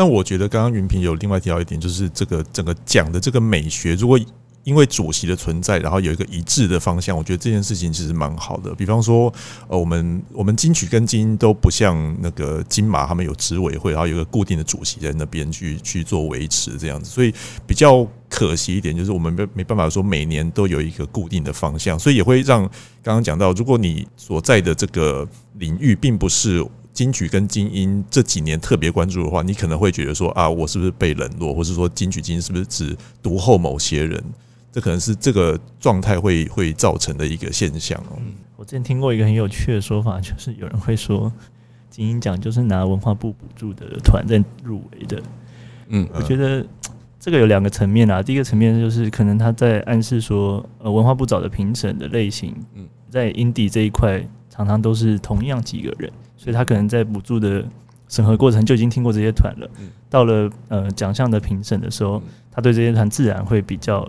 但我觉得刚刚云平有另外提到一点，就是这个整个讲的这个美学，如果因为主席的存在，然后有一个一致的方向，我觉得这件事情其实蛮好的。比方说，呃，我们我们金曲跟金音都不像那个金马，他们有执委会，然后有一个固定的主席在那边去去做维持这样子，所以比较可惜一点，就是我们没没办法说每年都有一个固定的方向，所以也会让刚刚讲到，如果你所在的这个领域并不是金曲跟精英这几年特别关注的话，你可能会觉得说啊，我是不是被冷落，或是说金曲金音是不是只独后某些人？这可能是这个状态会会造成的一个现象哦。我之前听过一个很有趣的说法，就是有人会说金鹰奖就是拿文化部补助的团在入围的。嗯，我觉得这个有两个层面啊。第一个层面就是可能他在暗示说，呃，文化部找的评审的类型，嗯，在 indie 这一块常常都是同样几个人，所以他可能在补助的审核过程就已经听过这些团了。到了呃奖项的评审的时候，他对这些团自然会比较。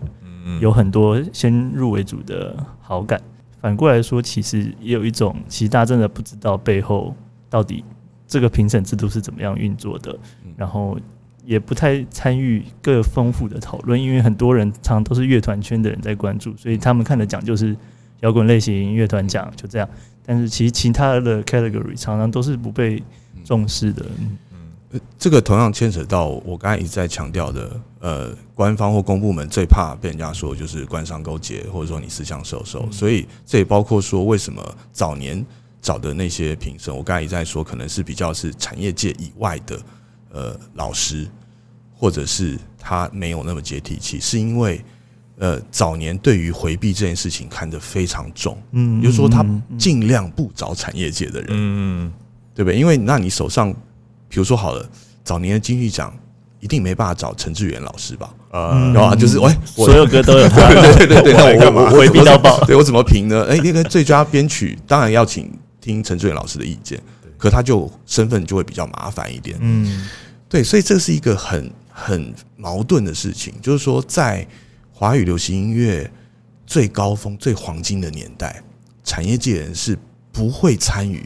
有很多先入为主的好感，反过来说，其实也有一种，其实大家真的不知道背后到底这个评审制度是怎么样运作的，然后也不太参与更丰富的讨论，因为很多人常常都是乐团圈的人在关注，所以他们看的奖就是摇滚类型乐团奖，就这样。但是其实其他的 category 常常都是不被重视的。嗯。这个同样牵扯到我刚才一直在强调的，呃，官方或公部门最怕被人家说就是官商勾结，或者说你私相授受，所以这也包括说为什么早年找的那些评审，我刚才一直在说，可能是比较是产业界以外的呃老师，或者是他没有那么接地气，是因为呃早年对于回避这件事情看得非常重，嗯，就是说他尽量不找产业界的人，嗯，对不对？因为那你手上。比如说好了，早年的金曲奖一定没办法找陈志远老师吧？啊，然后就是喂，所有歌都有，对对对对，那我干嘛？回避到爆？对我怎么评呢？哎，那个最佳编曲当然要请听陈志远老师的意见，可他就身份就会比较麻烦一点。嗯，对，所以这是一个很很矛盾的事情，就是说在华语流行音乐最高峰、最黄金的年代，产业界人是不会参与。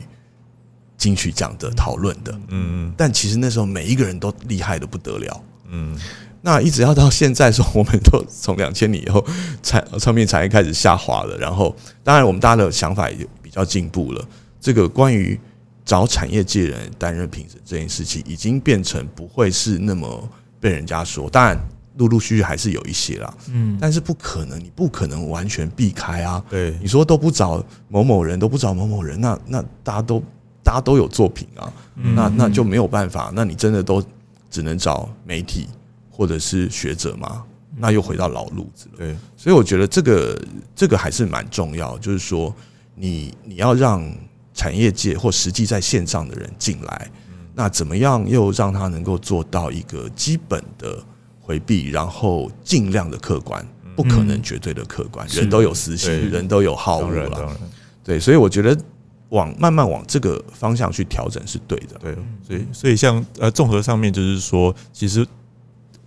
金曲奖的讨论的，嗯嗯，但其实那时候每一个人都厉害的不得了，嗯，那一直要到现在说，我们都从两千年以后，产唱片产业开始下滑了，然后当然我们大家的想法也比较进步了，这个关于找产业界人担任评审这件事情，已经变成不会是那么被人家说，当然陆陆续续还是有一些啦，嗯，但是不可能，你不可能完全避开啊，对，你说都不找某某人，都不找某某人，那那大家都。大家都有作品啊，那那就没有办法。那你真的都只能找媒体或者是学者吗？那又回到老路子了。对，所以我觉得这个这个还是蛮重要，就是说你你要让产业界或实际在线上的人进来，那怎么样又让他能够做到一个基本的回避，然后尽量的客观，不可能绝对的客观，人都有私心，人都有好恶了。对，所以我觉得。往慢慢往这个方向去调整是对的，对，所以所以像呃综合上面就是说，其实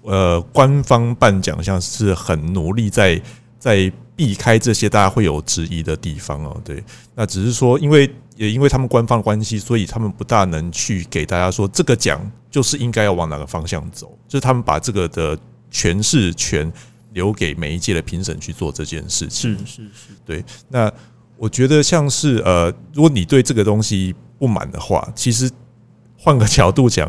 呃官方办奖项是很努力在在避开这些大家会有质疑的地方哦，对，那只是说因为也因为他们官方的关系，所以他们不大能去给大家说这个奖就是应该要往哪个方向走，就是他们把这个的诠释权留给每一届的评审去做这件事情，是是是，对，那。我觉得像是呃，如果你对这个东西不满的话，其实换个角度讲，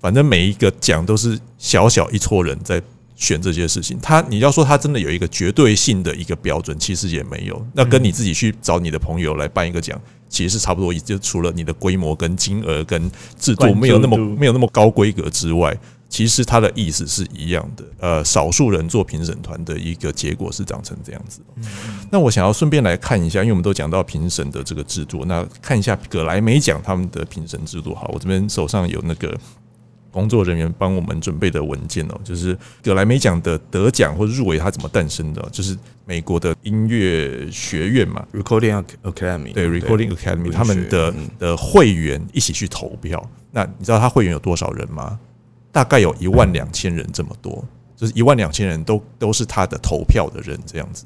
反正每一个奖都是小小一撮人在选这些事情。他你要说他真的有一个绝对性的一个标准，其实也没有。那跟你自己去找你的朋友来办一个奖，其实是差不多。就除了你的规模跟金额跟制度没有那么没有那么高规格之外。其实他的意思是一样的，呃，少数人做评审团的一个结果是长成这样子。那我想要顺便来看一下，因为我们都讲到评审的这个制度，那看一下葛莱美奖他们的评审制度。好，我这边手上有那个工作人员帮我们准备的文件哦，就是葛莱美奖的得奖或入围它怎么诞生的，就是美国的音乐学院嘛，Recording Academy，对，Recording Academy 他们的的会员一起去投票。那你知道他会员有多少人吗？大概有一万两千人这么多，就是一万两千人都都是他的投票的人这样子。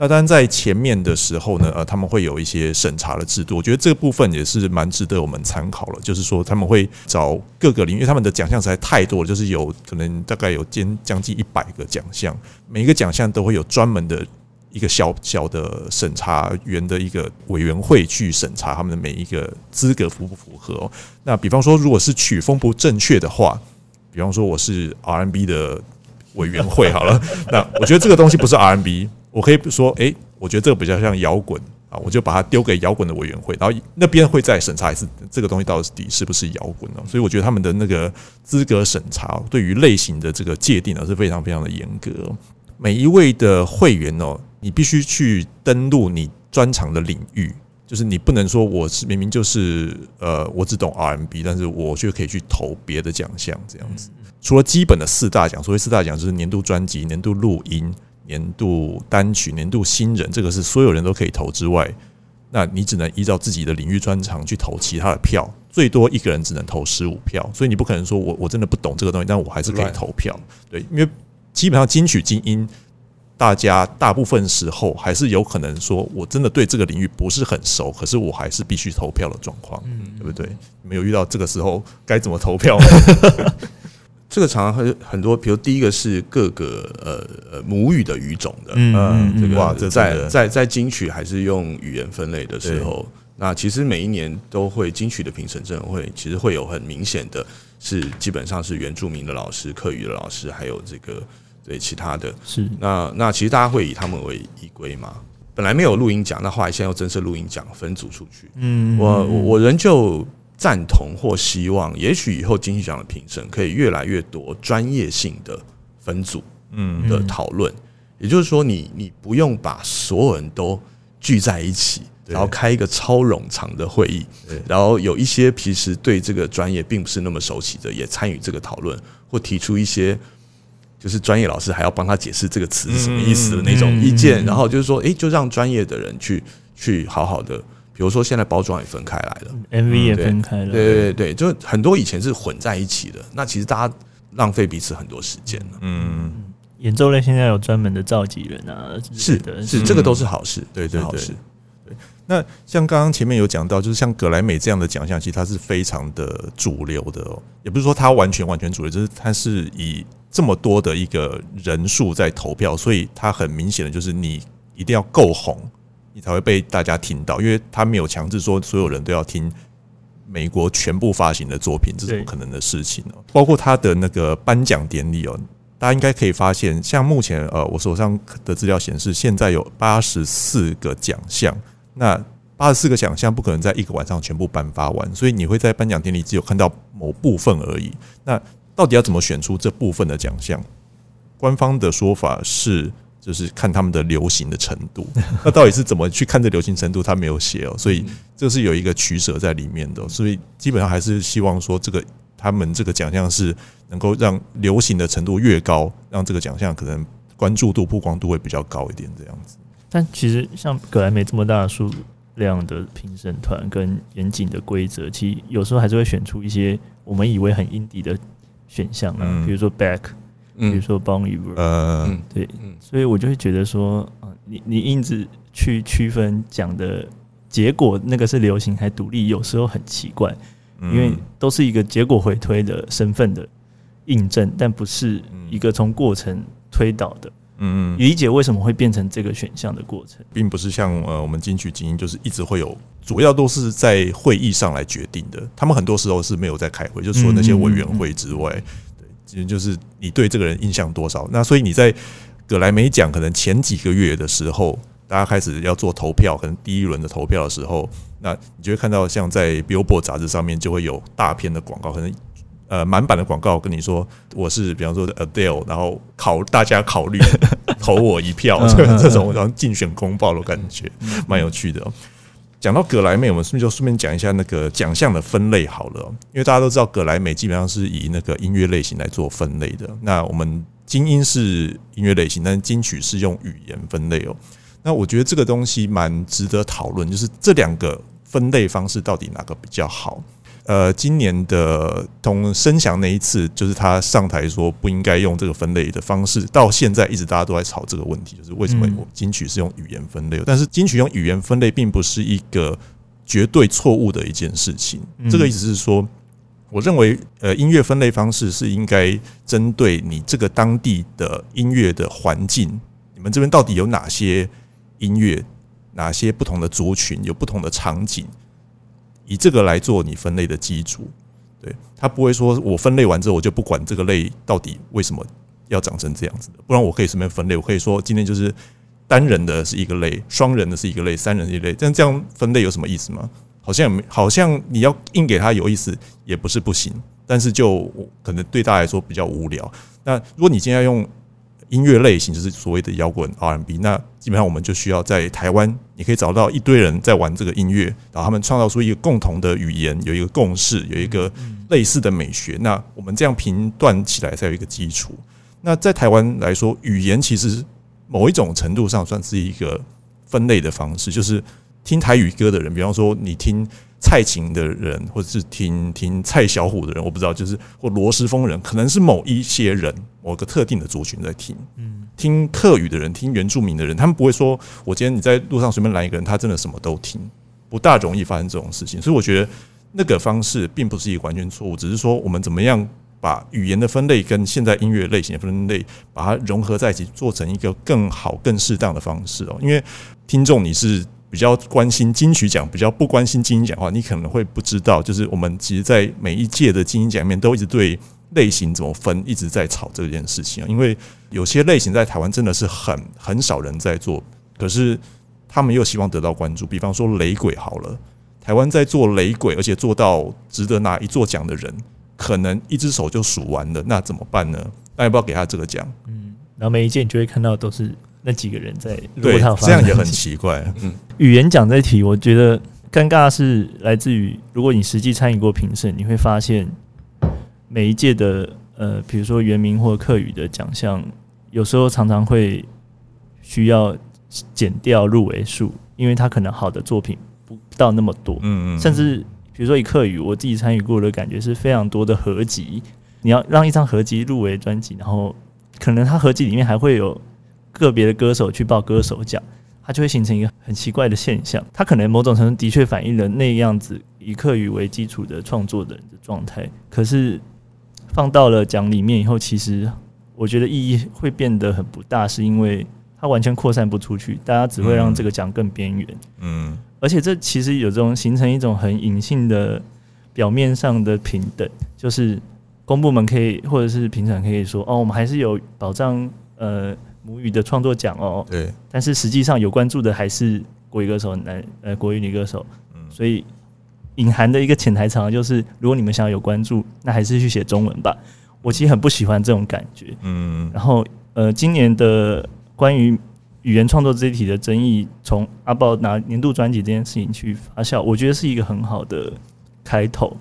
那当然在前面的时候呢，呃，他们会有一些审查的制度，我觉得这个部分也是蛮值得我们参考了。就是说他们会找各个领域，他们的奖项实在太多了，就是有可能大概有将将近一百个奖项，每一个奖项都会有专门的。一个小小的审查员的一个委员会去审查他们的每一个资格符不符合。那比方说，如果是曲风不正确的话，比方说我是 R&B 的委员会好了，那我觉得这个东西不是 R&B，我可以说，哎，我觉得这个比较像摇滚啊，我就把它丢给摇滚的委员会，然后那边会再审查一次这个东西到底是不是摇滚呢？所以我觉得他们的那个资格审查对于类型的这个界定呢是非常非常的严格。每一位的会员哦。你必须去登录你专长的领域，就是你不能说我是明明就是呃，我只懂 RMB，但是我却可以去投别的奖项这样子。除了基本的四大奖，所谓四大奖就是年度专辑、年度录音、年度单曲、年度新人，这个是所有人都可以投之外，那你只能依照自己的领域专长去投其他的票，最多一个人只能投十五票，所以你不可能说我我真的不懂这个东西，但我还是可以投票。对，因为基本上金曲精英。大家大部分时候还是有可能说，我真的对这个领域不是很熟，可是我还是必须投票的状况，嗯对不对？没有遇到这个时候该怎么投票？这个常常很很多，比如第一个是各个呃呃母语的语种的，嗯，这个在在在金曲还是用语言分类的时候，那其实每一年都会金曲的评审证会其实会有很明显的，是基本上是原住民的老师、客语的老师，还有这个。对其他的，是那那其实大家会以他们为依归嘛。本来没有录音奖，那后来现在又增设录音奖，分组出去。嗯，我我仍旧赞同或希望，也许以后金曲奖的评审可以越来越多专业性的分组，嗯的讨论。也就是说，你你不用把所有人都聚在一起，然后开一个超冗长的会议，然后有一些平时对这个专业并不是那么熟悉的，也参与这个讨论，或提出一些。就是专业老师还要帮他解释这个词是什么意思的那种意见，然后就是说，哎，就让专业的人去去好好的，比如说现在包装也分开来了，MV 也分开了，对对对，就很多以前是混在一起的，那其实大家浪费彼此很多时间了。嗯，演奏类现在有专门的召集人啊，是的，是这个都是好事，对对对。对。那像刚刚前面有讲到，就是像格莱美这样的奖项，其实它是非常的主流的哦，也不是说它完全完全主流，就是它是以。这么多的一个人数在投票，所以它很明显的就是你一定要够红，你才会被大家听到，因为他没有强制说所有人都要听美国全部发行的作品，这是不可能的事情哦。包括他的那个颁奖典礼哦，大家应该可以发现，像目前呃我手上的资料显示，现在有八十四个奖项，那八十四个奖项不可能在一个晚上全部颁发完，所以你会在颁奖典礼只有看到某部分而已。那到底要怎么选出这部分的奖项？官方的说法是，就是看他们的流行的程度。那到底是怎么去看这流行程度？他没有写哦，所以这是有一个取舍在里面的。所以基本上还是希望说，这个他们这个奖项是能够让流行的程度越高，让这个奖项可能关注度、曝光度会比较高一点。这样子。但其实像格莱美这么大的数量的评审团跟严谨的规则，其实有时候还是会选出一些我们以为很阴底的。选项啊，比如说 back，比如说 Bon Iver，嗯，对，所以我就会觉得说，啊，你你一直去区分讲的结果，那个是流行还独立，有时候很奇怪，因为都是一个结果回推的身份的印证，但不是一个从过程推导的。嗯嗯，理解为什么会变成这个选项的过程，并不是像呃我们金曲精英就是一直会有，主要都是在会议上来决定的。他们很多时候是没有在开会，就除了那些委员会之外，就是你对这个人印象多少。那所以你在葛莱美奖可能前几个月的时候，大家开始要做投票，可能第一轮的投票的时候，那你就会看到像在 Billboard 杂志上面就会有大片的广告，可能。呃，满版的广告跟你说我是，比方说 Adele，然后考大家考虑投我一票，这种然后竞选公报的感觉，蛮有趣的。讲到葛莱美，我们顺便就顺便讲一下那个奖项的分类好了？因为大家都知道葛莱美基本上是以那个音乐类型来做分类的。那我们精英是音乐类型，但是金曲是用语言分类哦。那我觉得这个东西蛮值得讨论，就是这两个分类方式到底哪个比较好？呃，今年的从申祥那一次，就是他上台说不应该用这个分类的方式，到现在一直大家都在吵这个问题，就是为什么金曲是用语言分类？但是金曲用语言分类并不是一个绝对错误的一件事情。这个意思是说，我认为呃，音乐分类方式是应该针对你这个当地的音乐的环境，你们这边到底有哪些音乐，哪些不同的族群，有不同的场景。以这个来做你分类的基础，对他不会说我分类完之后我就不管这个类到底为什么要长成这样子的，不然我可以随便分类，我可以说今天就是单人的是一个类，双人的是一个类，三人一类，但这样分类有什么意思吗？好像，好像你要硬给他有意思也不是不行，但是就可能对大家来说比较无聊。那如果你今天要用。音乐类型就是所谓的摇滚 R&B，那基本上我们就需要在台湾，你可以找到一堆人在玩这个音乐，然后他们创造出一个共同的语言，有一个共识，有一个类似的美学。那我们这样评断起来才有一个基础。那在台湾来说，语言其实某一种程度上算是一个分类的方式，就是听台语歌的人，比方说你听。蔡琴的人，或者是听听蔡小虎的人，我不知道，就是或罗时丰人，可能是某一些人，某个特定的族群在听。嗯，听客语的人，听原住民的人，他们不会说，我今天你在路上随便拦一个人，他真的什么都听，不大容易发生这种事情。所以我觉得那个方式并不是一个完全错误，只是说我们怎么样把语言的分类跟现在音乐类型的分类把它融合在一起，做成一个更好、更适当的方式哦。因为听众你是。比较关心金曲奖，比较不关心金鹰奖的话，你可能会不知道，就是我们其实，在每一届的金鹰奖里面，都一直对类型怎么分一直在吵这件事情啊。因为有些类型在台湾真的是很很少人在做，可是他们又希望得到关注。比方说雷鬼好了，台湾在做雷鬼，而且做到值得拿一座奖的人，可能一只手就数完了。那怎么办呢？那要不要给他这个奖？嗯，然后每一届你就会看到都是。那几个人在对，这样也很奇怪。嗯，语言讲这题，我觉得尴尬是来自于，如果你实际参与过评审，你会发现每一届的呃，比如说原名或客语的奖项，有时候常常会需要减掉入围数，因为他可能好的作品不到那么多。嗯嗯，甚至比如说以客语，我自己参与过的感觉是非常多的合集，你要让一张合集入围专辑，然后可能他合集里面还会有。个别的歌手去报歌手奖，它就会形成一个很奇怪的现象。它可能某种程度的确反映了那样子以课语为基础的创作的人的状态。可是放到了奖里面以后，其实我觉得意义会变得很不大，是因为它完全扩散不出去，大家只会让这个奖更边缘。嗯，而且这其实有这种形成一种很隐性的表面上的平等，就是公部门可以或者是评审可以说哦，我们还是有保障呃。母语的创作奖哦，对，但是实际上有关注的还是国语歌手、男呃国语女歌手，嗯，所以隐含的一个潜台词就是，如果你们想要有关注，那还是去写中文吧。我其实很不喜欢这种感觉，嗯，然后呃，今年的关于语言创作这一题的争议，从阿豹拿年度专辑这件事情去发酵，我觉得是一个很好的开头，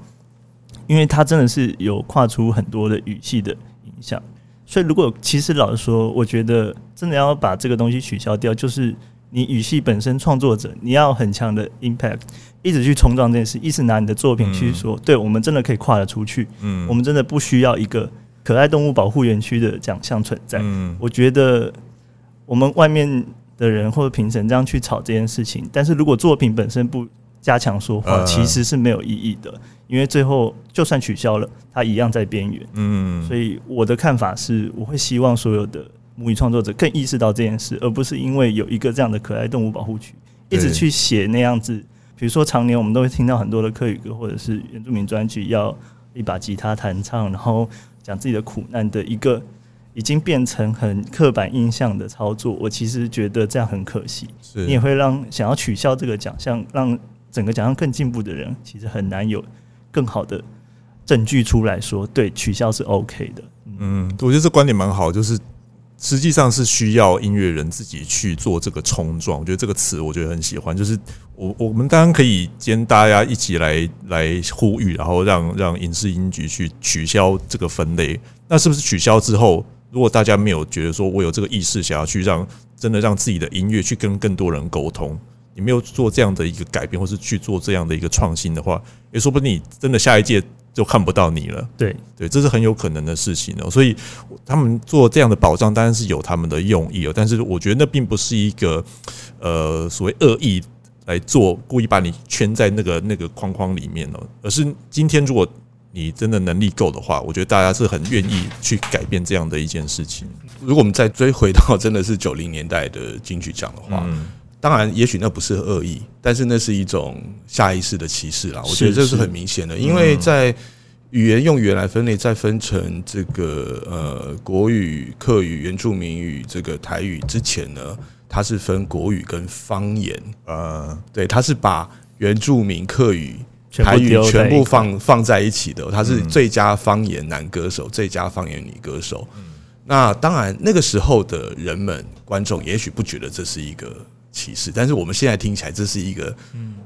因为它真的是有跨出很多的语系的影响。所以，如果其实老实说，我觉得真的要把这个东西取消掉，就是你语系本身创作者，你要很强的 impact，一直去冲撞这件事，一直拿你的作品去说，对我们真的可以跨得出去。嗯，我们真的不需要一个可爱动物保护园区的奖项存在。嗯，我觉得我们外面的人或者评审这样去吵这件事情，但是如果作品本身不加强说话，其实是没有意义的。因为最后就算取消了，它一样在边缘。嗯，所以我的看法是，我会希望所有的母语创作者更意识到这件事，而不是因为有一个这样的可爱动物保护区，一直去写那样子。比如说，常年我们都会听到很多的客语歌或者是原住民专辑，要一把吉他弹唱，然后讲自己的苦难的一个，已经变成很刻板印象的操作。我其实觉得这样很可惜。你也会让想要取消这个奖项，让整个奖项更进步的人，其实很难有。更好的证据出来说，对取消是 OK 的。嗯，我觉得这观点蛮好，就是实际上是需要音乐人自己去做这个冲撞。我觉得这个词我觉得很喜欢，就是我我们当然可以跟大家一起来来呼吁，然后让让影视音局去取消这个分类。那是不是取消之后，如果大家没有觉得说我有这个意识，想要去让真的让自己的音乐去跟更多人沟通？你没有做这样的一个改变，或是去做这样的一个创新的话，也说不定你真的下一届就看不到你了。对对，这是很有可能的事情哦。所以他们做这样的保障当然是有他们的用意哦，但是我觉得那并不是一个呃所谓恶意来做，故意把你圈在那个那个框框里面哦，而是今天如果。你真的能力够的话，我觉得大家是很愿意去改变这样的一件事情。如果我们再追回到真的是九零年代的金曲奖的话，当然也许那不是恶意，但是那是一种下意识的歧视啦。我觉得这是很明显的，因为在语言用语言来分类，再分成这个呃国语、客语、原住民语、这个台语之前呢，它是分国语跟方言呃，对，它是把原住民客语。台语全部放放在一起的，他是最佳方言男歌手、最佳方言女歌手。那当然，那个时候的人们观众也许不觉得这是一个歧视，但是我们现在听起来这是一个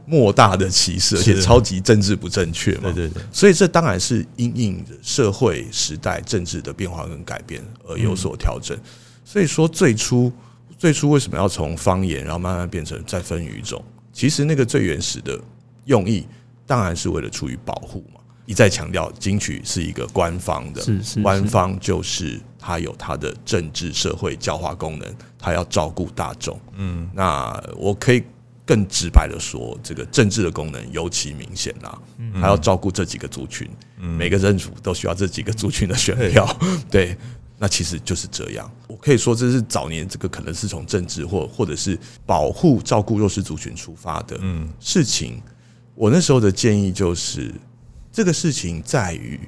莫大的歧视，而且超级政治不正确嘛。对对对，所以这当然是因应社会时代政治的变化跟改变而有所调整。所以说，最初最初为什么要从方言，然后慢慢变成再分语种？其实那个最原始的用意。当然是为了出于保护嘛，一再强调金曲是一个官方的，是是，官方就是它有它的政治社会教化功能，它要照顾大众。嗯，那我可以更直白的说，这个政治的功能尤其明显啦，还要照顾这几个族群，每个政府都需要这几个族群的选票。对，那其实就是这样。我可以说，这是早年这个可能是从政治或或者是保护照顾弱势族群出发的事情。我那时候的建议就是，这个事情在于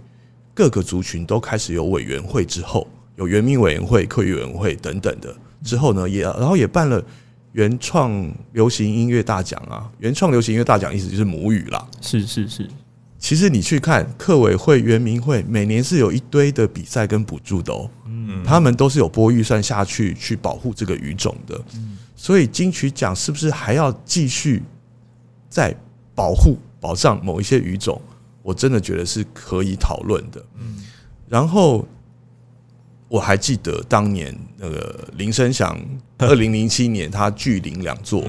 各个族群都开始有委员会之后，有原民委员会、客委员会等等的之后呢，也然后也办了原创流行音乐大奖啊。原创流行音乐大奖意思就是母语啦。是是是。其实你去看客委会、原民会，每年是有一堆的比赛跟补助的哦。嗯。他们都是有拨预算下去去保护这个语种的。嗯。所以金曲奖是不是还要继续在？保护保障某一些语种，我真的觉得是可以讨论的。嗯，然后我还记得当年那个林声祥，二零零七年他巨领两座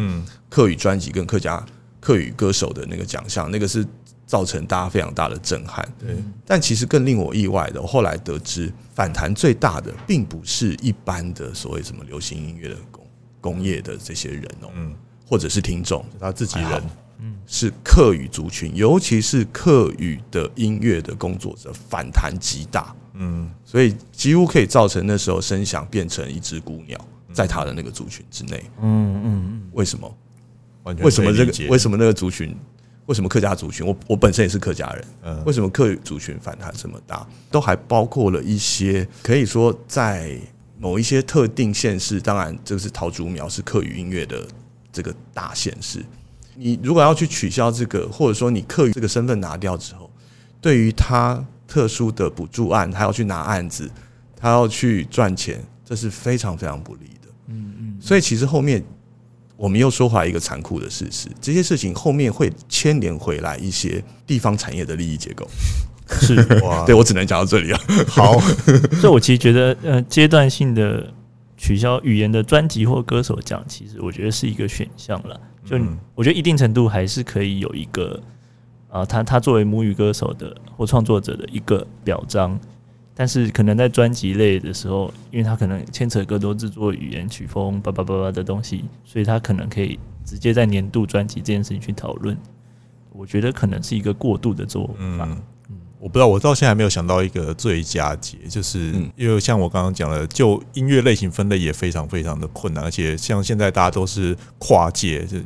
客语专辑跟客家客语歌手的那个奖项，那个是造成大家非常大的震撼。对，但其实更令我意外的，我后来得知反弹最大的，并不是一般的所谓什么流行音乐的工工业的这些人哦，嗯，或者是听众他自己人。是客语族群，尤其是客语的音乐的工作者反弹极大，嗯，所以几乎可以造成那时候声响变成一只孤鸟，在他的那个族群之内，嗯嗯嗯，为什么？为什么这个？为什么那个族群？为什么客家族群？我我本身也是客家人，嗯，为什么客语族群反弹这么大？都还包括了一些可以说在某一些特定县市，当然这个是桃竹苗是客语音乐的这个大县市。你如果要去取消这个，或者说你课余这个身份拿掉之后，对于他特殊的补助案，他要去拿案子，他要去赚钱，这是非常非常不利的。嗯嗯。所以其实后面我们又说回来一个残酷的事实，这些事情后面会牵连回来一些地方产业的利益结构。是哇，对我只能讲到这里了。好，所以我其实觉得，呃，阶段性的取消语言的专辑或歌手奖，其实我觉得是一个选项了。就我觉得一定程度还是可以有一个啊，他他作为母语歌手的或创作者的一个表彰，但是可能在专辑类的时候，因为他可能牵扯更多制作语言曲风叭叭叭叭的东西，所以他可能可以直接在年度专辑这件事情去讨论。我觉得可能是一个过度的做法。我不知道，我到现在还没有想到一个最佳解，就是因为像我刚刚讲的，就音乐类型分类也非常非常的困难，而且像现在大家都是跨界，就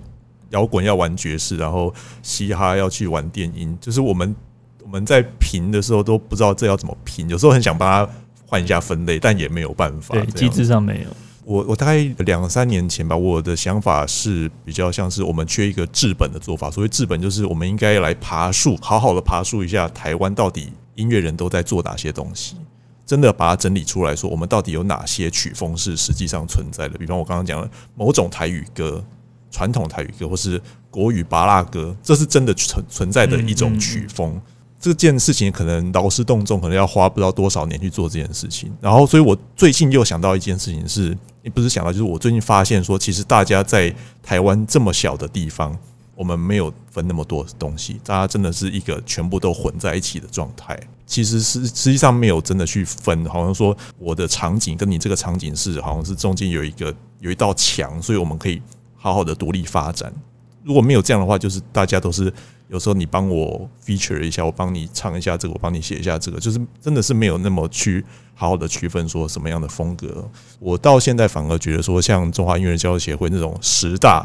摇滚要玩爵士，然后嘻哈要去玩电音，就是我们我们在评的时候都不知道这要怎么评，有时候很想帮他换一下分类，但也没有办法，对，机制上没有。我我大概两三年前吧，我的想法是比较像是我们缺一个治本的做法。所谓治本，就是我们应该来爬树，好好的爬树一下台湾到底音乐人都在做哪些东西，真的把它整理出来说，我们到底有哪些曲风是实际上存在的。比方我刚刚讲了某种台语歌、传统台语歌，或是国语巴拉歌，这是真的存存在的一种曲风。这件事情可能劳师动众，可能要花不知道多少年去做这件事情。然后，所以我最近又想到一件事情，是你不是想到，就是我最近发现说，其实大家在台湾这么小的地方，我们没有分那么多东西，大家真的是一个全部都混在一起的状态。其实是实际上没有真的去分，好像说我的场景跟你这个场景是好像是中间有一个有一道墙，所以我们可以好好的独立发展。如果没有这样的话，就是大家都是有时候你帮我 feature 一下，我帮你唱一下这个，我帮你写一下这个，就是真的是没有那么去好好的区分说什么样的风格。我到现在反而觉得说，像中华音乐人交流协会那种十大，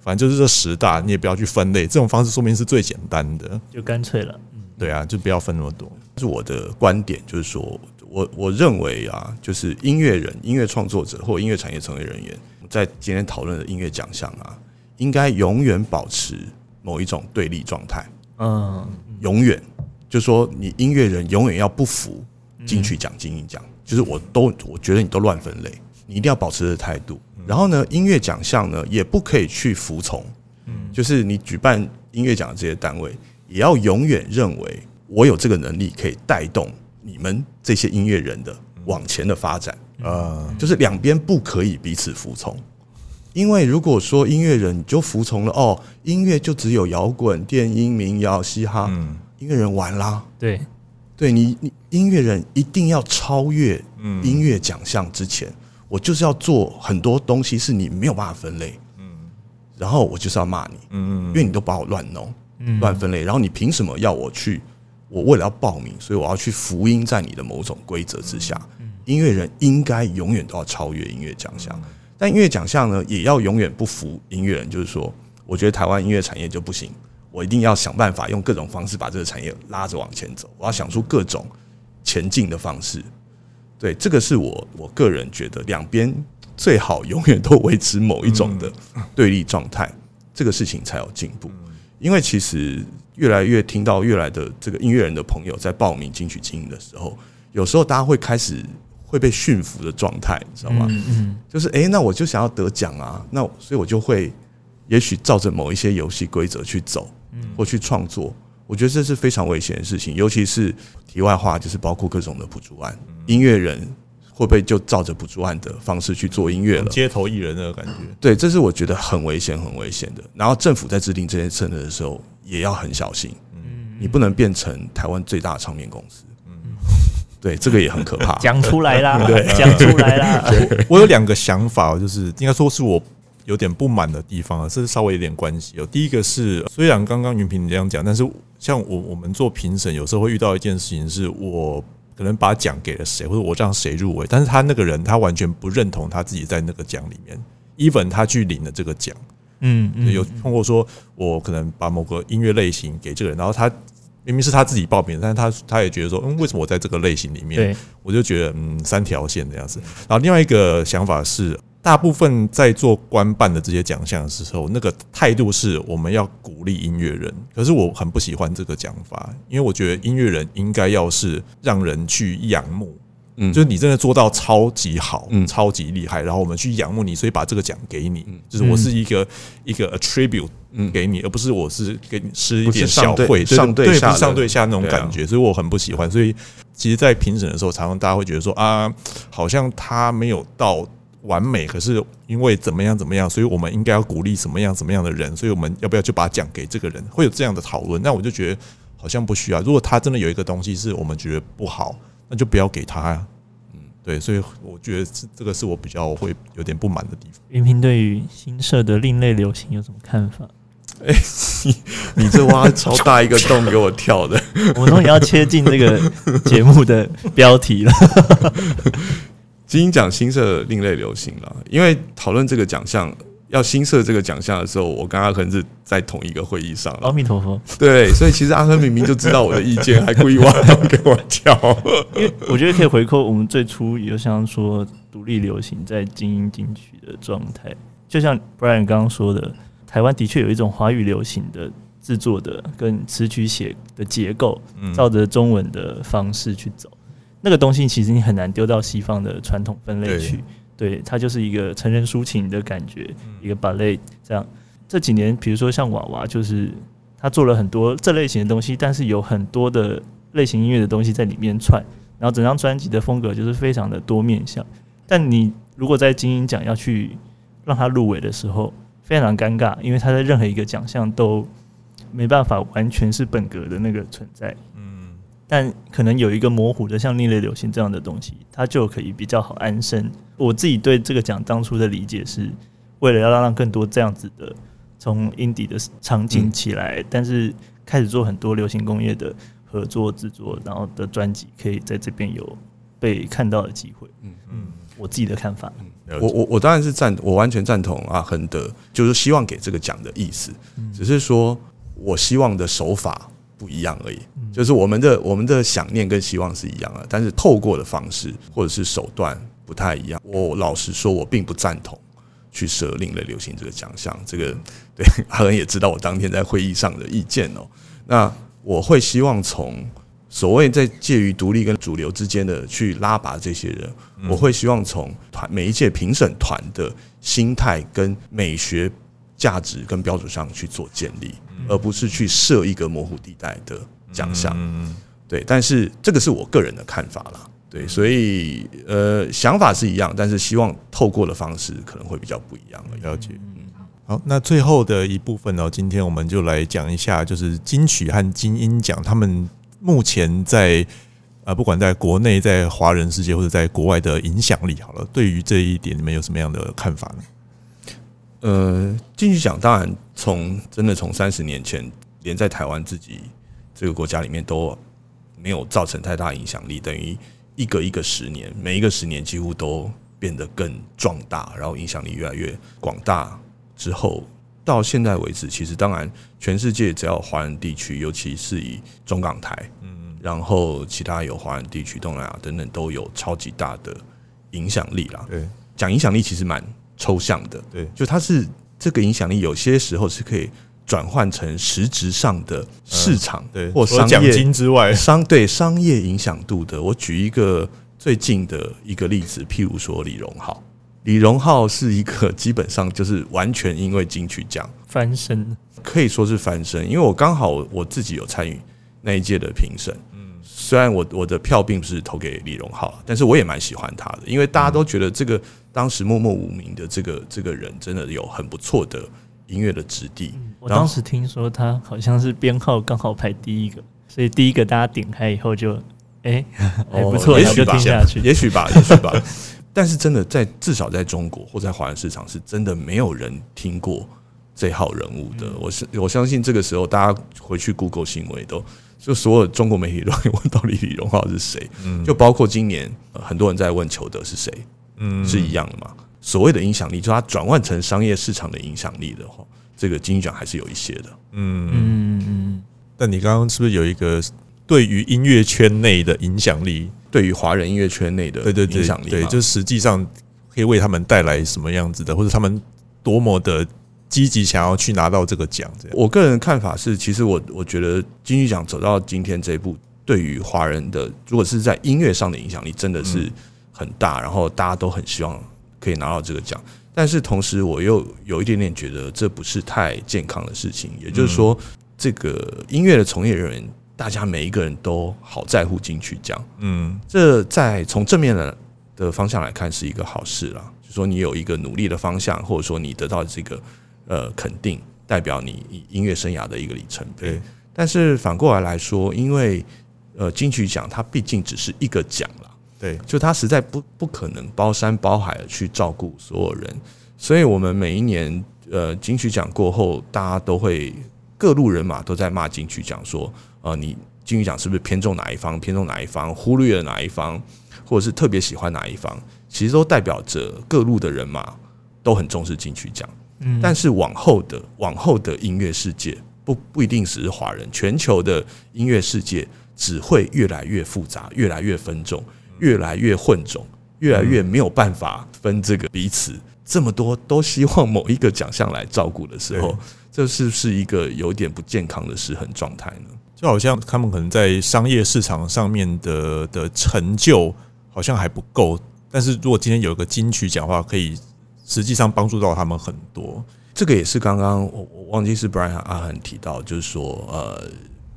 反正就是这十大，你也不要去分类，这种方式说明是最简单的，就干脆了。对啊，就不要分那么多。是我的观点，就是说我我认为啊，就是音乐人、音乐创作者或音乐产业从业人员，在今天讨论的音乐奖项啊，应该永远保持某一种对立状态。嗯，永远就是说，你音乐人永远要不服金曲奖、金鹰奖，就是我都我觉得你都乱分类，你一定要保持的态度。然后呢，音乐奖项呢也不可以去服从，嗯，就是你举办音乐奖的这些单位。也要永远认为我有这个能力可以带动你们这些音乐人的往前的发展啊，就是两边不可以彼此服从，因为如果说音乐人就服从了哦，音乐就只有摇滚、电音、民谣、嘻哈，音乐人完啦。对，对你，你音乐人一定要超越音乐奖项之前，我就是要做很多东西是你没有办法分类，嗯，然后我就是要骂你，嗯，因为你都把我乱弄。乱分类，然后你凭什么要我去？我为了要报名，所以我要去福音在你的某种规则之下。音乐人应该永远都要超越音乐奖项，但音乐奖项呢，也要永远不服音乐人。就是说，我觉得台湾音乐产业就不行，我一定要想办法用各种方式把这个产业拉着往前走。我要想出各种前进的方式。对，这个是我我个人觉得，两边最好永远都维持某一种的对立状态，这个事情才有进步。因为其实越来越听到越来的这个音乐人的朋友在报名金曲经营的时候，有时候大家会开始会被驯服的状态，你知道吗？嗯，就是哎，那我就想要得奖啊，那所以我就会也许照着某一些游戏规则去走，或去创作。我觉得这是非常危险的事情，尤其是题外话，就是包括各种的补助案，音乐人。会不会就照着补助案的方式去做音乐了？街头艺人那个感觉，对，这是我觉得很危险、很危险的。然后政府在制定这些政策的时候，也要很小心。嗯，你不能变成台湾最大的唱片公司。嗯，对，这个也很可怕。讲出来啦，对，讲出来啦。我有两个想法，就是应该说是我有点不满的地方啊，是稍微有点关系。有第一个是，虽然刚刚云平你这样讲，但是像我我们做评审，有时候会遇到一件事情，是我。可能把奖给了谁，或者我让谁入围，但是他那个人他完全不认同他自己在那个奖里面，even 他去领了这个奖，嗯，有通过说，我可能把某个音乐类型给这个人，然后他明明是他自己报名，但是他他也觉得说，嗯，为什么我在这个类型里面？我就觉得嗯，三条线这样子。然后另外一个想法是。大部分在做官办的这些奖项的时候，那个态度是我们要鼓励音乐人。可是我很不喜欢这个讲法，因为我觉得音乐人应该要是让人去仰慕，嗯，就是你真的做到超级好，嗯，超级厉害，然后我们去仰慕你，所以把这个奖给你，就是我是一个一个 attribute，嗯，给你，而不是我是给你施一点小惠，上对下上对下那种感觉，所以我很不喜欢。所以其实，在评审的时候，常常大家会觉得说啊，好像他没有到。完美，可是因为怎么样怎么样，所以我们应该要鼓励什么样什么样的人，所以我们要不要就把奖给这个人？会有这样的讨论，那我就觉得好像不需要。如果他真的有一个东西是我们觉得不好，那就不要给他呀。嗯，对，所以我觉得这这个是我比较会有点不满的地方。云平对于新社的另类流行有什么看法？哎，你 你这挖超大一个洞给我跳的，我终于要切进这个节目的标题了。金鹰奖新设另类流行了，因为讨论这个奖项要新设这个奖项的时候，我跟阿亨是在同一个会议上。阿弥陀佛。对，所以其实阿亨明明就知道我的意见，还故意挖洞给我跳。因为我觉得可以回扣我们最初有像说独立流行在精英进取的状态，就像 Brian 刚刚说的，台湾的确有一种华语流行的制作的跟词曲写的结构，照着中文的方式去走。那个东西其实你很难丢到西方的传统分类去，对，它就是一个成人抒情的感觉，一个 ballet 这样。这几年，比如说像娃娃，就是他做了很多这类型的东西，但是有很多的类型音乐的东西在里面串，然后整张专辑的风格就是非常的多面向。但你如果在金鹰奖要去让他入围的时候，非常尴尬，因为他在任何一个奖项都没办法完全是本格的那个存在。嗯，但可能有一个模糊的，像另类流行这样的东西，它就可以比较好安身。我自己对这个奖当初的理解是，为了要让更多这样子的从 indie 的场景起来，但是开始做很多流行工业的合作制作，然后的专辑可以在这边有被看到的机会。嗯嗯。我自己的看法，我我我当然是赞，我完全赞同啊，亨的就是希望给这个奖的意思，只是说我希望的手法不一样而已，就是我们的我们的想念跟希望是一样的，但是透过的方式或者是手段不太一样。我老实说，我并不赞同去设另类流行这个奖项，这个 对阿恩也知道我当天在会议上的意见哦。那我会希望从。所谓在介于独立跟主流之间的去拉拔这些人，我会希望从团每一届评审团的心态跟美学价值跟标准上去做建立，而不是去设一个模糊地带的奖项。对，但是这个是我个人的看法啦。对，所以呃，想法是一样，但是希望透过的方式可能会比较不一样。了解。嗯好，那最后的一部分呢，今天我们就来讲一下，就是金曲和金音奖他们。目前在呃，不管在国内、在华人世界或者在国外的影响力，好了，对于这一点，你们有什么样的看法呢？呃，金曲奖当然从真的从三十年前，连在台湾自己这个国家里面都没有造成太大影响力，等于一个一个十年，每一个十年几乎都变得更壮大，然后影响力越来越广大之后。到现在为止，其实当然，全世界只要华人地区，尤其是以中港台，嗯，然后其他有华人地区、东南亚等等，都有超级大的影响力啦。对，讲影响力其实蛮抽象的。对，就它是这个影响力，有些时候是可以转换成实质上的市场，对，或商业金之外，商对商业影响度的。我举一个最近的一个例子，譬如说李荣浩。李荣浩是一个基本上就是完全因为金曲奖翻身，可以说是翻身。因为我刚好我自己有参与那一届的评审，嗯，虽然我我的票并不是投给李荣浩，但是我也蛮喜欢他的，因为大家都觉得这个当时默默无名的这个这个人真的有很不错的音乐的质地。我当时听说他好像是编号刚好排第一个，所以第一个大家点开以后就哎还 不错，也许听下去，也许吧，也许吧。但是真的在至少在中国或在华人市场是真的没有人听过这号人物的。我是我相信这个时候大家回去 Google 新闻都就所有中国媒体都会问到底李荣浩是谁，就包括今年很多人在问裘德是谁，嗯，是一样的嘛？所谓的影响力，就它转换成商业市场的影响力的话，这个金曲奖还是有一些的。嗯嗯嗯。但你刚刚是不是有一个对于音乐圈内的影响力？对于华人音乐圈内的对对影响力，对，就实际上可以为他们带来什么样子的，或者他们多么的积极想要去拿到这个奖。这样，我个人的看法是，其实我我觉得金曲奖走到今天这一步，对于华人的如果是在音乐上的影响力真的是很大，然后大家都很希望可以拿到这个奖。但是同时，我又有一点点觉得这不是太健康的事情。也就是说，这个音乐的从业人员。大家每一个人都好在乎金曲奖，嗯，这在从正面的的方向来看是一个好事啦。就说你有一个努力的方向，或者说你得到这个呃肯定，代表你音乐生涯的一个里程碑。但是反过来来说，因为呃金曲奖它毕竟只是一个奖啦，对，就他实在不不可能包山包海的去照顾所有人，所以我们每一年呃金曲奖过后，大家都会各路人马都在骂金曲奖说。呃，你金曲奖是不是偏重哪一方？偏重哪一方？忽略了哪一方？或者是特别喜欢哪一方？其实都代表着各路的人马都很重视金曲奖。嗯，但是往后的往后的音乐世界不不一定只是华人，全球的音乐世界只会越来越复杂，越来越分众，越来越混种，越来越没有办法分这个彼此。这么多都希望某一个奖项来照顾的时候，这是不是一个有点不健康的失衡状态呢？就好像他们可能在商业市场上面的的成就好像还不够，但是如果今天有一个金曲奖的话，可以实际上帮助到他们很多。这个也是刚刚我我忘记是 Brian 阿恒提到，就是说呃，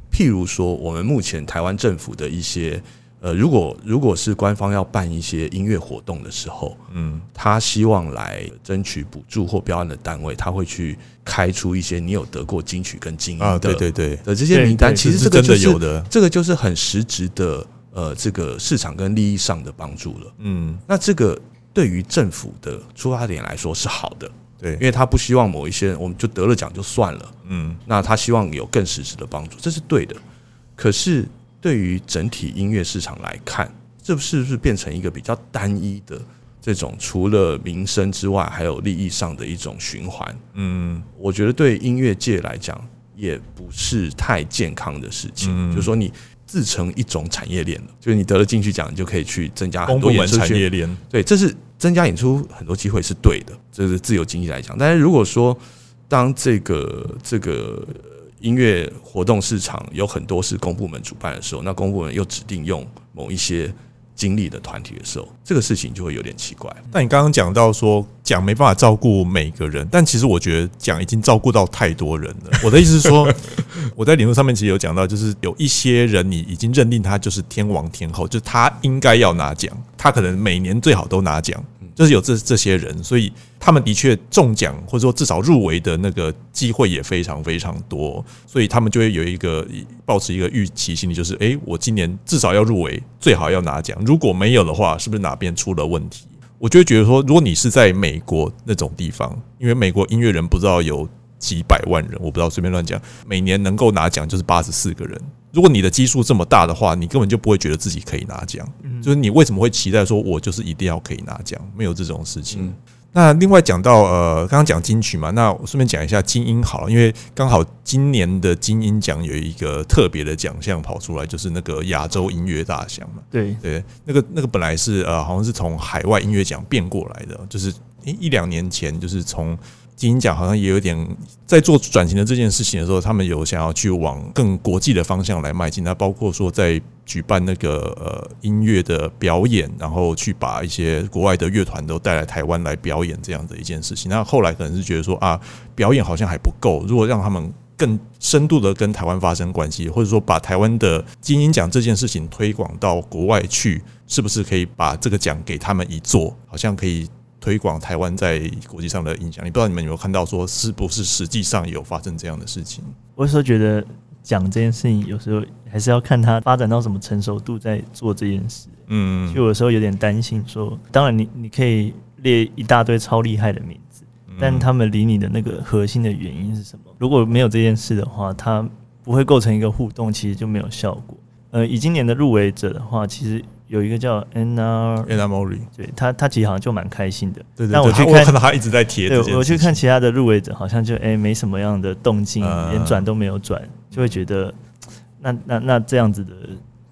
譬如说我们目前台湾政府的一些。呃，如果如果是官方要办一些音乐活动的时候，嗯，他希望来争取补助或标案的单位，他会去开出一些你有得过金曲跟金音的，对对对的这些名单。其实这个就是有的，这个就是很实质的，呃，这个市场跟利益上的帮助了。嗯，那这个对于政府的出发点来说是好的，对，因为他不希望某一些人我们就得了奖就算了，嗯，那他希望有更实质的帮助，这是对的。可是。对于整体音乐市场来看，这是不是变成一个比较单一的这种除了民生之外，还有利益上的一种循环？嗯，我觉得对音乐界来讲，也不是太健康的事情。就是说，你自成一种产业链了，就是你得了进去奖，你就可以去增加很多演出产业链。对，这是增加演出很多机会是对的，这是自由经济来讲。但是如果说当这个这个音乐活动市场有很多是公部门主办的时候，那公部门又指定用某一些经历的团体的时候，这个事情就会有点奇怪。但你刚刚讲到说奖没办法照顾每个人，但其实我觉得奖已经照顾到太多人了。我的意思是说，我在领路上面其实有讲到，就是有一些人你已经认定他就是天王天后，就他应该要拿奖，他可能每年最好都拿奖。就是有这这些人，所以他们的确中奖，或者说至少入围的那个机会也非常非常多，所以他们就会有一个保持一个预期心理，就是哎，我今年至少要入围，最好要拿奖。如果没有的话，是不是哪边出了问题？我就会觉得说，如果你是在美国那种地方，因为美国音乐人不知道有几百万人，我不知道随便乱讲，每年能够拿奖就是八十四个人。如果你的基数这么大的话，你根本就不会觉得自己可以拿奖。就是你为什么会期待说，我就是一定要可以拿奖？没有这种事情。那另外讲到呃，刚刚讲金曲嘛，那我顺便讲一下金音好了，因为刚好今年的金音奖有一个特别的奖项跑出来，就是那个亚洲音乐大奖嘛。对对，那个那个本来是呃，好像是从海外音乐奖变过来的，就是一两年前就是从。金鹰奖好像也有点在做转型的这件事情的时候，他们有想要去往更国际的方向来迈进。那包括说在举办那个呃音乐的表演，然后去把一些国外的乐团都带来台湾来表演这样的一件事情。那后来可能是觉得说啊，表演好像还不够，如果让他们更深度的跟台湾发生关系，或者说把台湾的金鹰奖这件事情推广到国外去，是不是可以把这个奖给他们一做？好像可以。推广台湾在国际上的影响，力不知道你们有没有看到，说是不是实际上有发生这样的事情？我有时候觉得讲这件事情，有时候还是要看他发展到什么成熟度，在做这件事。嗯，就有时候有点担心，说当然你你可以列一大堆超厉害的名字，但他们离你的那个核心的原因是什么？如果没有这件事的话，它不会构成一个互动，其实就没有效果。呃，以今年的入围者的话，其实。有一个叫 Anna Anna Mori，对他，他其实好像就蛮开心的。对对，但我去看到他一直在贴。对，我去看其他的入围者，好像就哎没什么样的动静，连转都没有转，就会觉得那那那这样子的，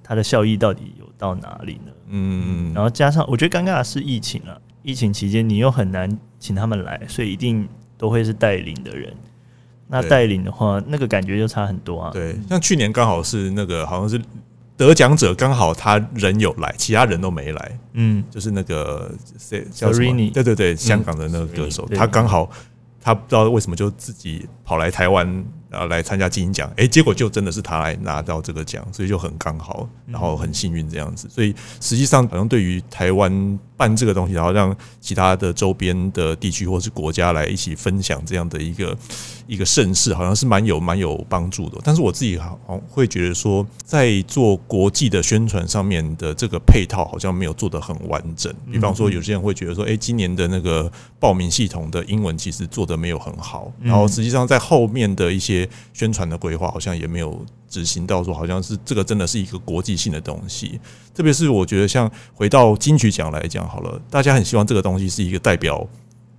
它的效益到底有到哪里呢？嗯，然后加上我觉得尴尬的是疫情啊，疫情期间你又很难请他们来，所以一定都会是带领的人。那带领的话，那个感觉就差很多啊。对，像去年刚好是那个好像是。得奖者刚好他人有来，其他人都没来。嗯，就是那个谁叫什么？对对对，香港的那个歌手，他刚好他不知道为什么就自己跑来台湾。啊，来参加金鹰奖，哎，结果就真的是他来拿到这个奖，所以就很刚好，然后很幸运这样子。所以实际上，好像对于台湾办这个东西，然后让其他的周边的地区或是国家来一起分享这样的一个一个盛世，好像是蛮有蛮有帮助的。但是我自己好会觉得说，在做国际的宣传上面的这个配套，好像没有做得很完整。比方说，有些人会觉得说，哎，今年的那个报名系统的英文其实做的没有很好，然后实际上在后面的一些。宣传的规划好像也没有执行到，说好像是这个真的是一个国际性的东西。特别是我觉得，像回到金曲奖来讲好了，大家很希望这个东西是一个代表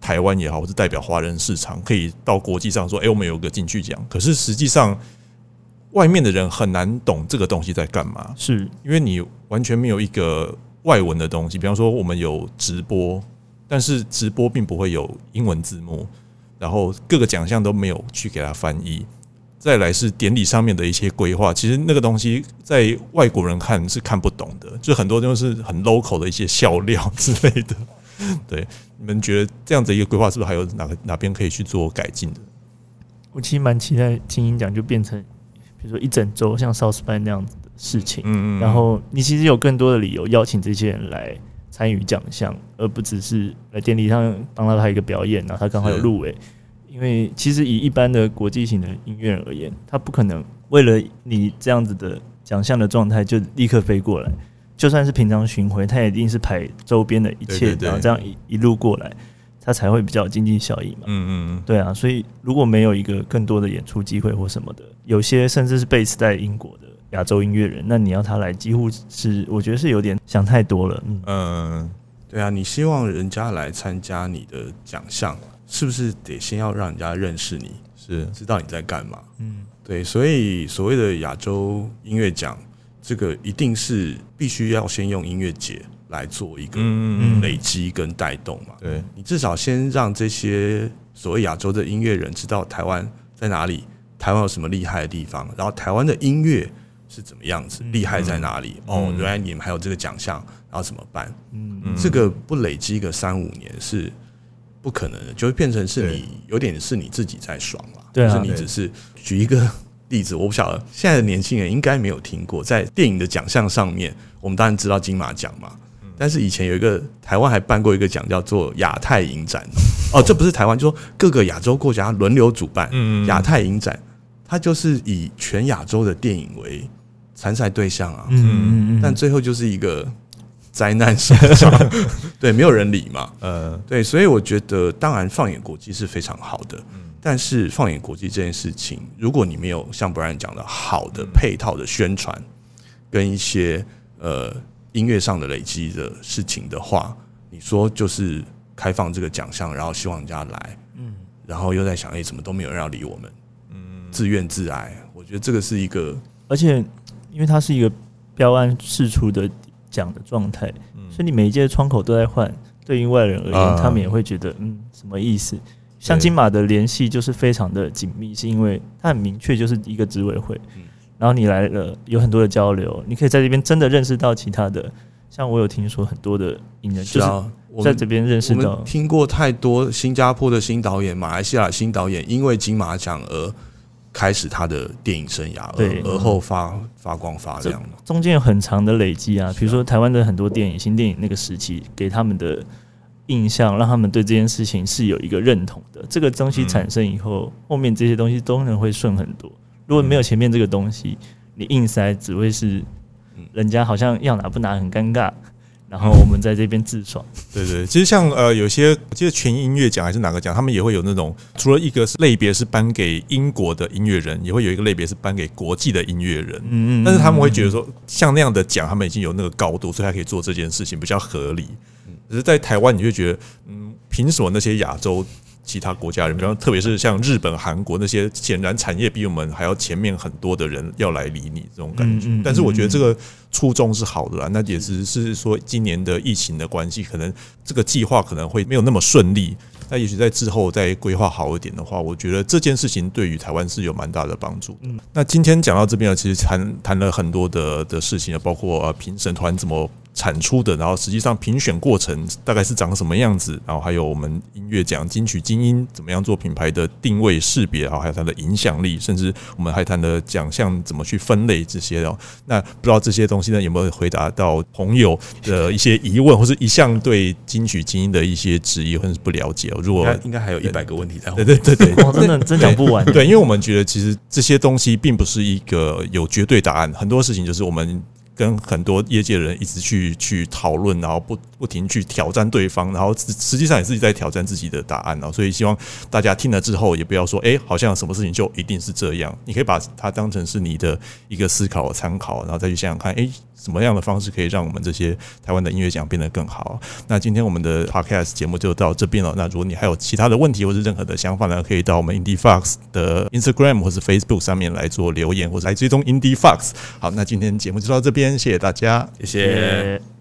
台湾也好，或是代表华人市场，可以到国际上说，哎，我们有个金曲奖。可是实际上，外面的人很难懂这个东西在干嘛，是因为你完全没有一个外文的东西。比方说，我们有直播，但是直播并不会有英文字幕。然后各个奖项都没有去给他翻译，再来是典礼上面的一些规划，其实那个东西在外国人看是看不懂的，就很多都是很 local 的一些笑料之类的。对，你们觉得这样子一个规划是不是还有哪个哪边可以去做改进的？我其实蛮期待精英奖就变成，比如说一整周像 South by 那样子的事情，嗯嗯，然后你其实有更多的理由邀请这些人来参与奖项，而不只是来典礼上帮他拍一个表演，然后他刚好有入围。因为其实以一般的国际型的音乐人而言，他不可能为了你这样子的奖项的状态就立刻飞过来，就算是平常巡回，他也一定是排周边的一切，然后这样一一路过来。他才会比较有经济效益嘛。嗯嗯对啊，所以如果没有一个更多的演出机会或什么的，有些甚至是 base 在英国的亚洲音乐人，那你要他来，几乎是我觉得是有点想太多了。嗯，对啊，你希望人家来参加你的奖项，是不是得先要让人家认识你，是知道你在干嘛？嗯，对，所以所谓的亚洲音乐奖，这个一定是必须要先用音乐节。来做一个累积跟带动嘛？对你至少先让这些所谓亚洲的音乐人知道台湾在哪里，台湾有什么厉害的地方，然后台湾的音乐是怎么样子，厉害在哪里？哦，原来你们还有这个奖项，然后怎么办？嗯，这个不累积个三五年是不可能的，就会变成是你有点是你自己在爽了。就是你只是举一个例子，我不晓得现在的年轻人应该没有听过，在电影的奖项上面，我们当然知道金马奖嘛。但是以前有一个台湾还办过一个奖，叫做亚太影展。哦，这不是台湾，就说各个亚洲国家轮流主办亚太影展，它就是以全亚洲的电影为参赛对象啊。嗯嗯嗯。但最后就是一个灾难现场，对，没有人理嘛。呃，对，所以我觉得，当然放眼国际是非常好的。但是放眼国际这件事情，如果你没有像 bran 讲的好的配套的宣传，跟一些呃。音乐上的累积的事情的话，你说就是开放这个奖项，然后希望人家来，嗯，然后又在想，哎，怎么都没有人要理我们，嗯，自怨自艾。我觉得这个是一个，而且因为它是一个标案释出的奖的状态，所以你每一届窗口都在换，对于外人而言，他们也会觉得，嗯，什么意思？像金马的联系就是非常的紧密，是因为它很明确，就是一个执委会。然后你来了，有很多的交流，你可以在这边真的认识到其他的，像我有听说很多的影人，就是在这边认识到，听过太多新加坡的新导演、马来西亚新导演，因为金马奖而开始他的电影生涯，对，而后发发光发亮中间有很长的累积啊，比如说台湾的很多电影、新电影那个时期给他们的印象，让他们对这件事情是有一个认同的。这个东西产生以后，后面这些东西都能会顺很多。如果没有前面这个东西，你硬塞只会是，人家好像要拿不拿很尴尬，然后我们在这边自爽。对对，其实像呃有些，我记得全音乐奖还是哪个奖，他们也会有那种，除了一个是类别是颁给英国的音乐人，也会有一个类别是颁给国际的音乐人。嗯嗯。但是他们会觉得说，像那样的奖，他们已经有那个高度，所以他可以做这件事情比较合理。只是在台湾，你就觉得，嗯，凭什么那些亚洲？其他国家人，比方特别是像日本、韩国那些，显然产业比我们还要前面很多的人要来理你这种感觉。但是我觉得这个初衷是好的啦，那也只是说今年的疫情的关系，可能这个计划可能会没有那么顺利。那也许在之后再规划好一点的话，我觉得这件事情对于台湾是有蛮大的帮助。嗯，那今天讲到这边呢，其实谈谈了很多的的事情啊，包括呃评审团怎么。产出的，然后实际上评选过程大概是长什么样子，然后还有我们音乐奖金曲精英怎么样做品牌的定位识别，然后还有它的影响力，甚至我们还谈的奖项怎么去分类这些哦。那不知道这些东西呢有没有回答到朋友的一些疑问，或是一向对金曲精英的一些质疑或者是不了解？如果应该还有一百个问题在，对对对对，真的真讲不完。对，因为我们觉得其实这些东西并不是一个有绝对答案，很多事情就是我们。跟很多业界人一直去去讨论，然后不不停去挑战对方，然后实际上也是在挑战自己的答案哦。所以希望大家听了之后，也不要说，哎，好像什么事情就一定是这样。你可以把它当成是你的一个思考参考，然后再去想想看，哎。什么样的方式可以让我们这些台湾的音乐奖变得更好？那今天我们的 podcast 节目就到这边了。那如果你还有其他的问题或者任何的想法呢，可以到我们 Indie Fox 的 Instagram 或是 Facebook 上面来做留言，或者来追踪 Indie Fox。好，那今天节目就到这边，谢谢大家，谢谢。